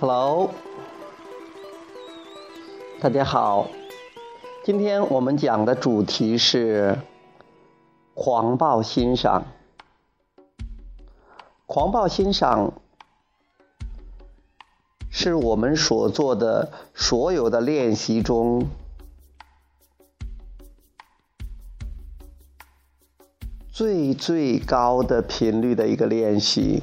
Hello，大家好。今天我们讲的主题是狂暴欣赏。狂暴欣赏是我们所做的所有的练习中最最高的频率的一个练习。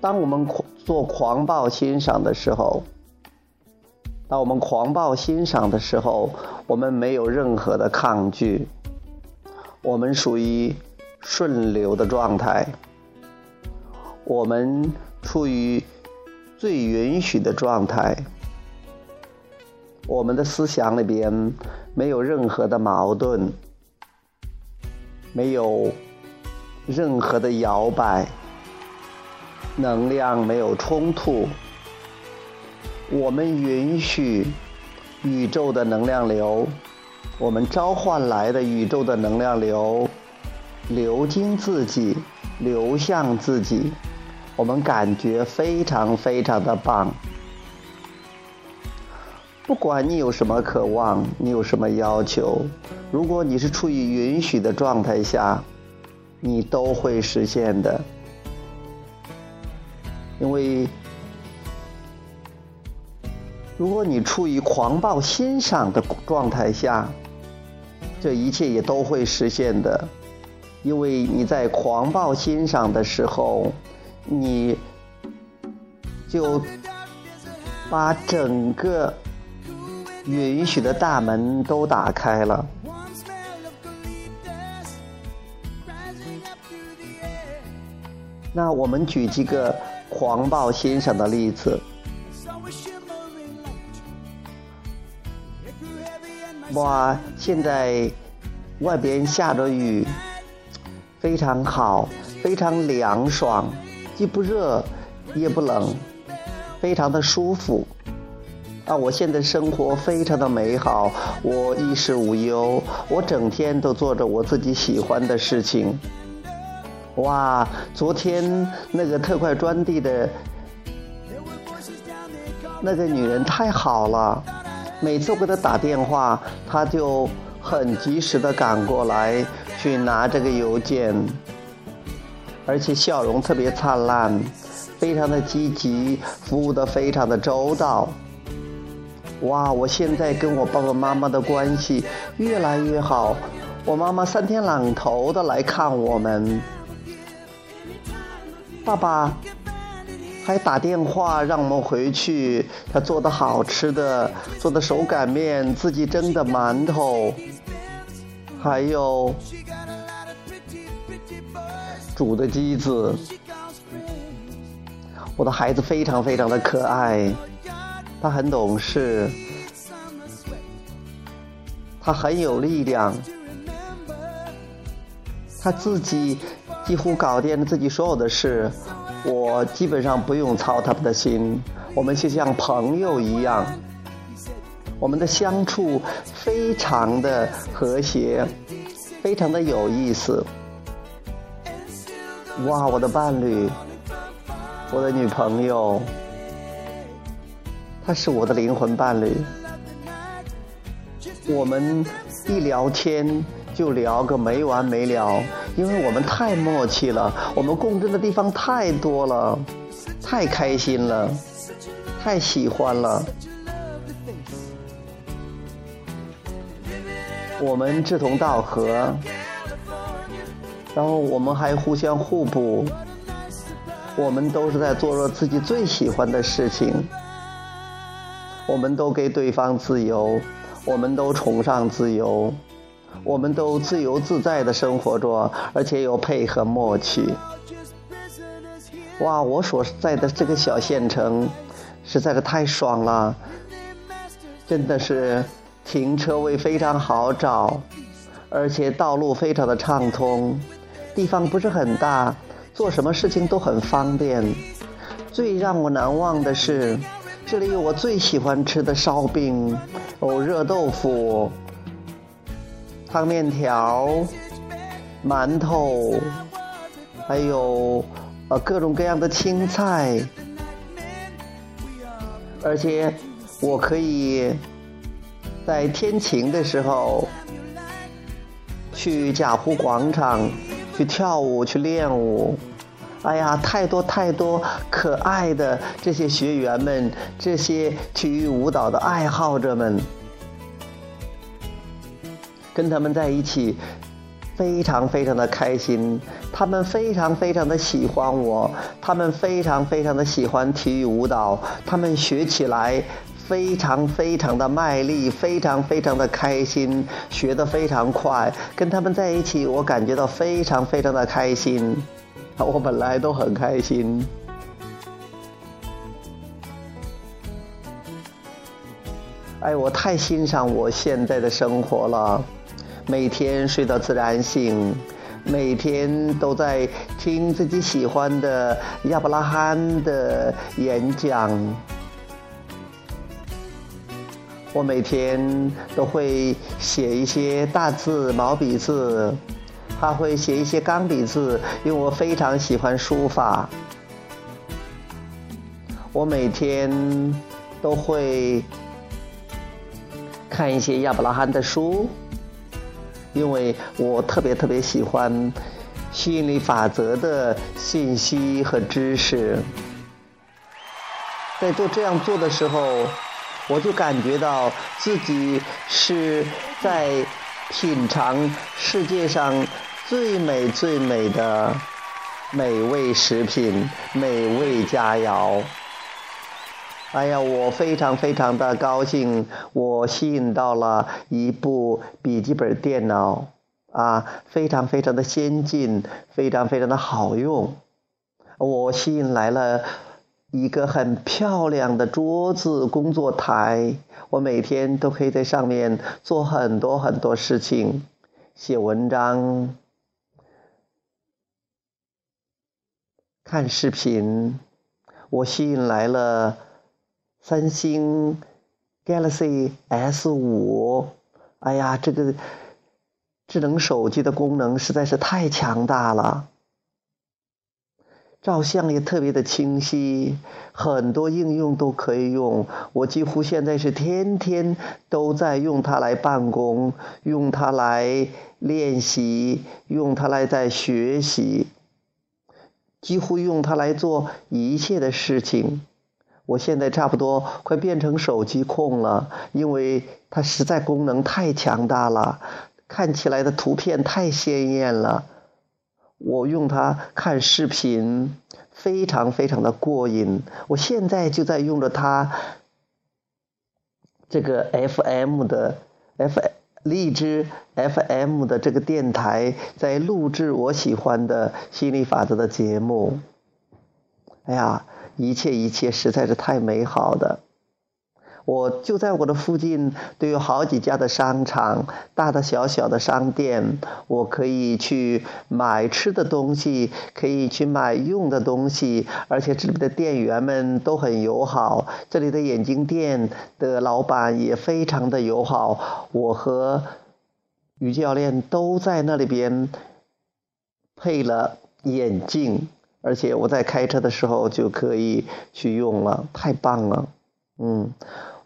当我们狂做狂暴欣赏的时候，当我们狂暴欣赏的时候，我们没有任何的抗拒，我们属于顺流的状态，我们处于最允许的状态，我们的思想里边没有任何的矛盾，没有任何的摇摆。能量没有冲突，我们允许宇宙的能量流，我们召唤来的宇宙的能量流流经自己，流向自己，我们感觉非常非常的棒。不管你有什么渴望，你有什么要求，如果你是处于允许的状态下，你都会实现的。因为，如果你处于狂暴欣赏的状态下，这一切也都会实现的。因为你在狂暴欣赏的时候，你就把整个允许的大门都打开了。那我们举几个。狂暴欣赏的例子，哇！现在外边下着雨，非常好，非常凉爽，既不热也不冷，非常的舒服。啊，我现在生活非常的美好，我衣食无忧，我整天都做着我自己喜欢的事情。哇，昨天那个特快专递的那个女人太好了，每次我给他打电话，他就很及时的赶过来去拿这个邮件，而且笑容特别灿烂，非常的积极，服务的非常的周到。哇，我现在跟我爸爸妈妈的关系越来越好，我妈妈三天两头的来看我们。爸爸还打电话让我们回去，他做的好吃的，做的手擀面，自己蒸的馒头，还有煮的鸡子。我的孩子非常非常的可爱，他很懂事，他很有力量，他自己。几乎搞定了自己所有的事，我基本上不用操他们的心，我们就像朋友一样，我们的相处非常的和谐，非常的有意思。哇，我的伴侣，我的女朋友，她是我的灵魂伴侣，我们一聊天。就聊个没完没了，因为我们太默契了，我们共振的地方太多了，太开心了，太喜欢了。我们志同道合，然后我们还互相互补，我们都是在做着自己最喜欢的事情，我们都给对方自由，我们都崇尚自由。我们都自由自在的生活着，而且有配合默契。哇，我所在的这个小县城，实在是太爽了，真的是停车位非常好找，而且道路非常的畅通，地方不是很大，做什么事情都很方便。最让我难忘的是，这里有我最喜欢吃的烧饼、哦热豆腐、汤面条、馒头，还有呃各种各样的青菜，而且我可以在天晴的时候去贾湖广场去跳舞、去练舞。哎呀，太多太多可爱的这些学员们，这些体育舞蹈的爱好者们，跟他们在一起，非常非常的开心。他们非常非常的喜欢我，他们非常非常的喜欢体育舞蹈，他们学起来非常非常的卖力，非常非常的开心，学得非常快。跟他们在一起，我感觉到非常非常的开心。我本来都很开心，哎，我太欣赏我现在的生活了。每天睡到自然醒，每天都在听自己喜欢的亚伯拉罕的演讲。我每天都会写一些大字毛笔字。还会写一些钢笔字，因为我非常喜欢书法。我每天都会看一些亚伯拉罕的书，因为我特别特别喜欢吸引力法则的信息和知识。在做这样做的时候，我就感觉到自己是在品尝世界上。最美最美的美味食品，美味佳肴。哎呀，我非常非常的高兴，我吸引到了一部笔记本电脑，啊，非常非常的先进，非常非常的好用。我吸引来了一个很漂亮的桌子工作台，我每天都可以在上面做很多很多事情，写文章。看视频，我吸引来了三星 Galaxy S 五。哎呀，这个智能手机的功能实在是太强大了，照相也特别的清晰，很多应用都可以用。我几乎现在是天天都在用它来办公，用它来练习，用它来在学习。几乎用它来做一切的事情，我现在差不多快变成手机控了，因为它实在功能太强大了，看起来的图片太鲜艳了。我用它看视频，非常非常的过瘾。我现在就在用着它，这个 FM 的 F。荔枝 FM 的这个电台在录制我喜欢的心理法则的节目。哎呀，一切一切实在是太美好的。我就在我的附近都有好几家的商场，大大小小的商店，我可以去买吃的东西，可以去买用的东西，而且这里的店员们都很友好，这里的眼镜店的老板也非常的友好，我和于教练都在那里边配了眼镜，而且我在开车的时候就可以去用了，太棒了，嗯。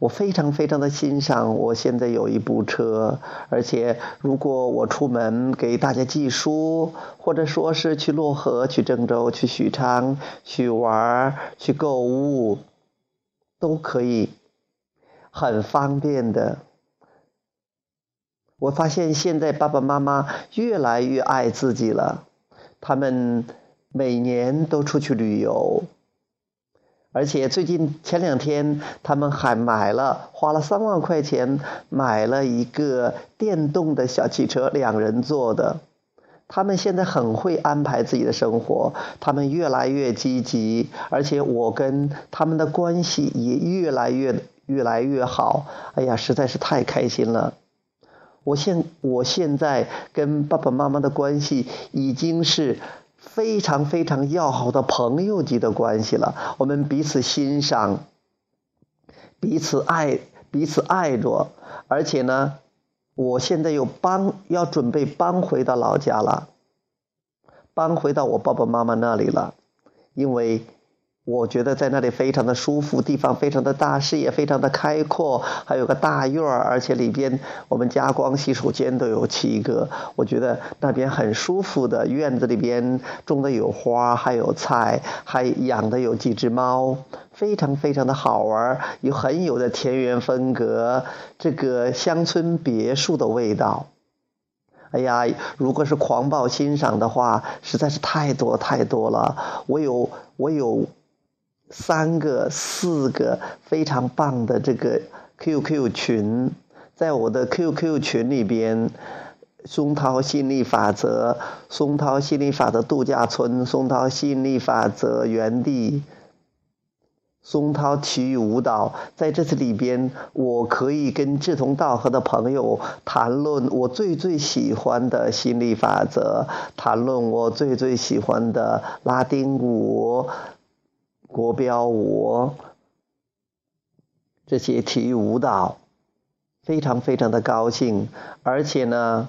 我非常非常的欣赏，我现在有一部车，而且如果我出门给大家寄书，或者说是去漯河、去郑州、去许昌去玩、去购物，都可以很方便的。我发现现在爸爸妈妈越来越爱自己了，他们每年都出去旅游。而且最近前两天，他们还买了，花了三万块钱买了一个电动的小汽车，两人坐的。他们现在很会安排自己的生活，他们越来越积极，而且我跟他们的关系也越来越越来越好。哎呀，实在是太开心了！我现我现在跟爸爸妈妈的关系已经是非常非常要好的朋友级的关系了。我们彼此欣赏，彼此爱，彼此爱着。而且呢，我现在又搬要准备搬回到老家了，搬回到我爸爸妈妈那里了，因为。我觉得在那里非常的舒服，地方非常的大，视野非常的开阔，还有个大院儿，而且里边我们家光洗手间都有七个。我觉得那边很舒服的，院子里边种的有花，还有菜，还养的有几只猫，非常非常的好玩，有很有的田园风格，这个乡村别墅的味道。哎呀，如果是狂暴欣赏的话，实在是太多太多了。我有，我有。三个、四个非常棒的这个 QQ 群，在我的 QQ 群里边，松涛吸引力法则、松涛吸引力法则度假村、松涛吸引力法则园地、松涛体育舞蹈，在这次里边，我可以跟志同道合的朋友谈论我最最喜欢的心理法则，谈论我最最喜欢的拉丁舞。国标舞这些体育舞蹈，非常非常的高兴，而且呢，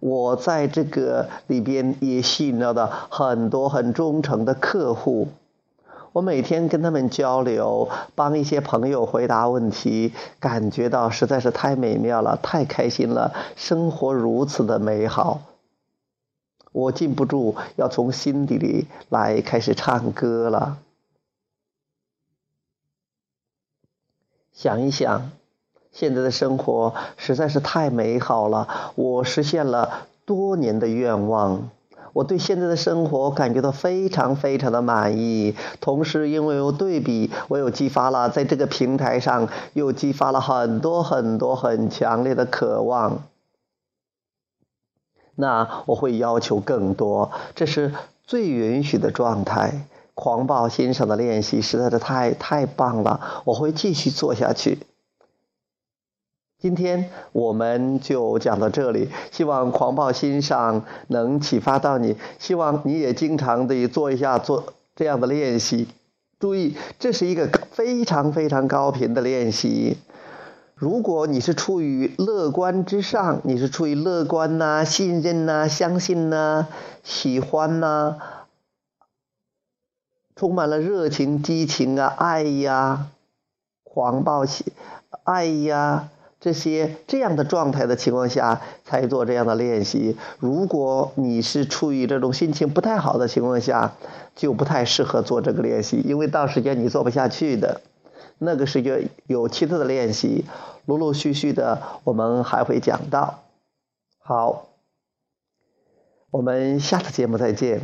我在这个里边也吸引到的很多很忠诚的客户，我每天跟他们交流，帮一些朋友回答问题，感觉到实在是太美妙了，太开心了，生活如此的美好，我禁不住要从心底里来开始唱歌了。想一想，现在的生活实在是太美好了。我实现了多年的愿望，我对现在的生活感觉到非常非常的满意。同时，因为有对比，我又激发了在这个平台上又激发了很多很多很强烈的渴望。那我会要求更多，这是最允许的状态。狂暴欣赏的练习实在是太太棒了，我会继续做下去。今天我们就讲到这里，希望狂暴心上能启发到你，希望你也经常的做一下做这样的练习。注意，这是一个非常非常高频的练习。如果你是处于乐观之上，你是处于乐观呐、信任呐、相信呐、喜欢呐。充满了热情、激情啊，爱呀，狂暴喜，爱呀，这些这样的状态的情况下，才做这样的练习。如果你是处于这种心情不太好的情况下，就不太适合做这个练习，因为到时间你做不下去的。那个时间有其他的练习，陆陆续续的我们还会讲到。好，我们下次节目再见。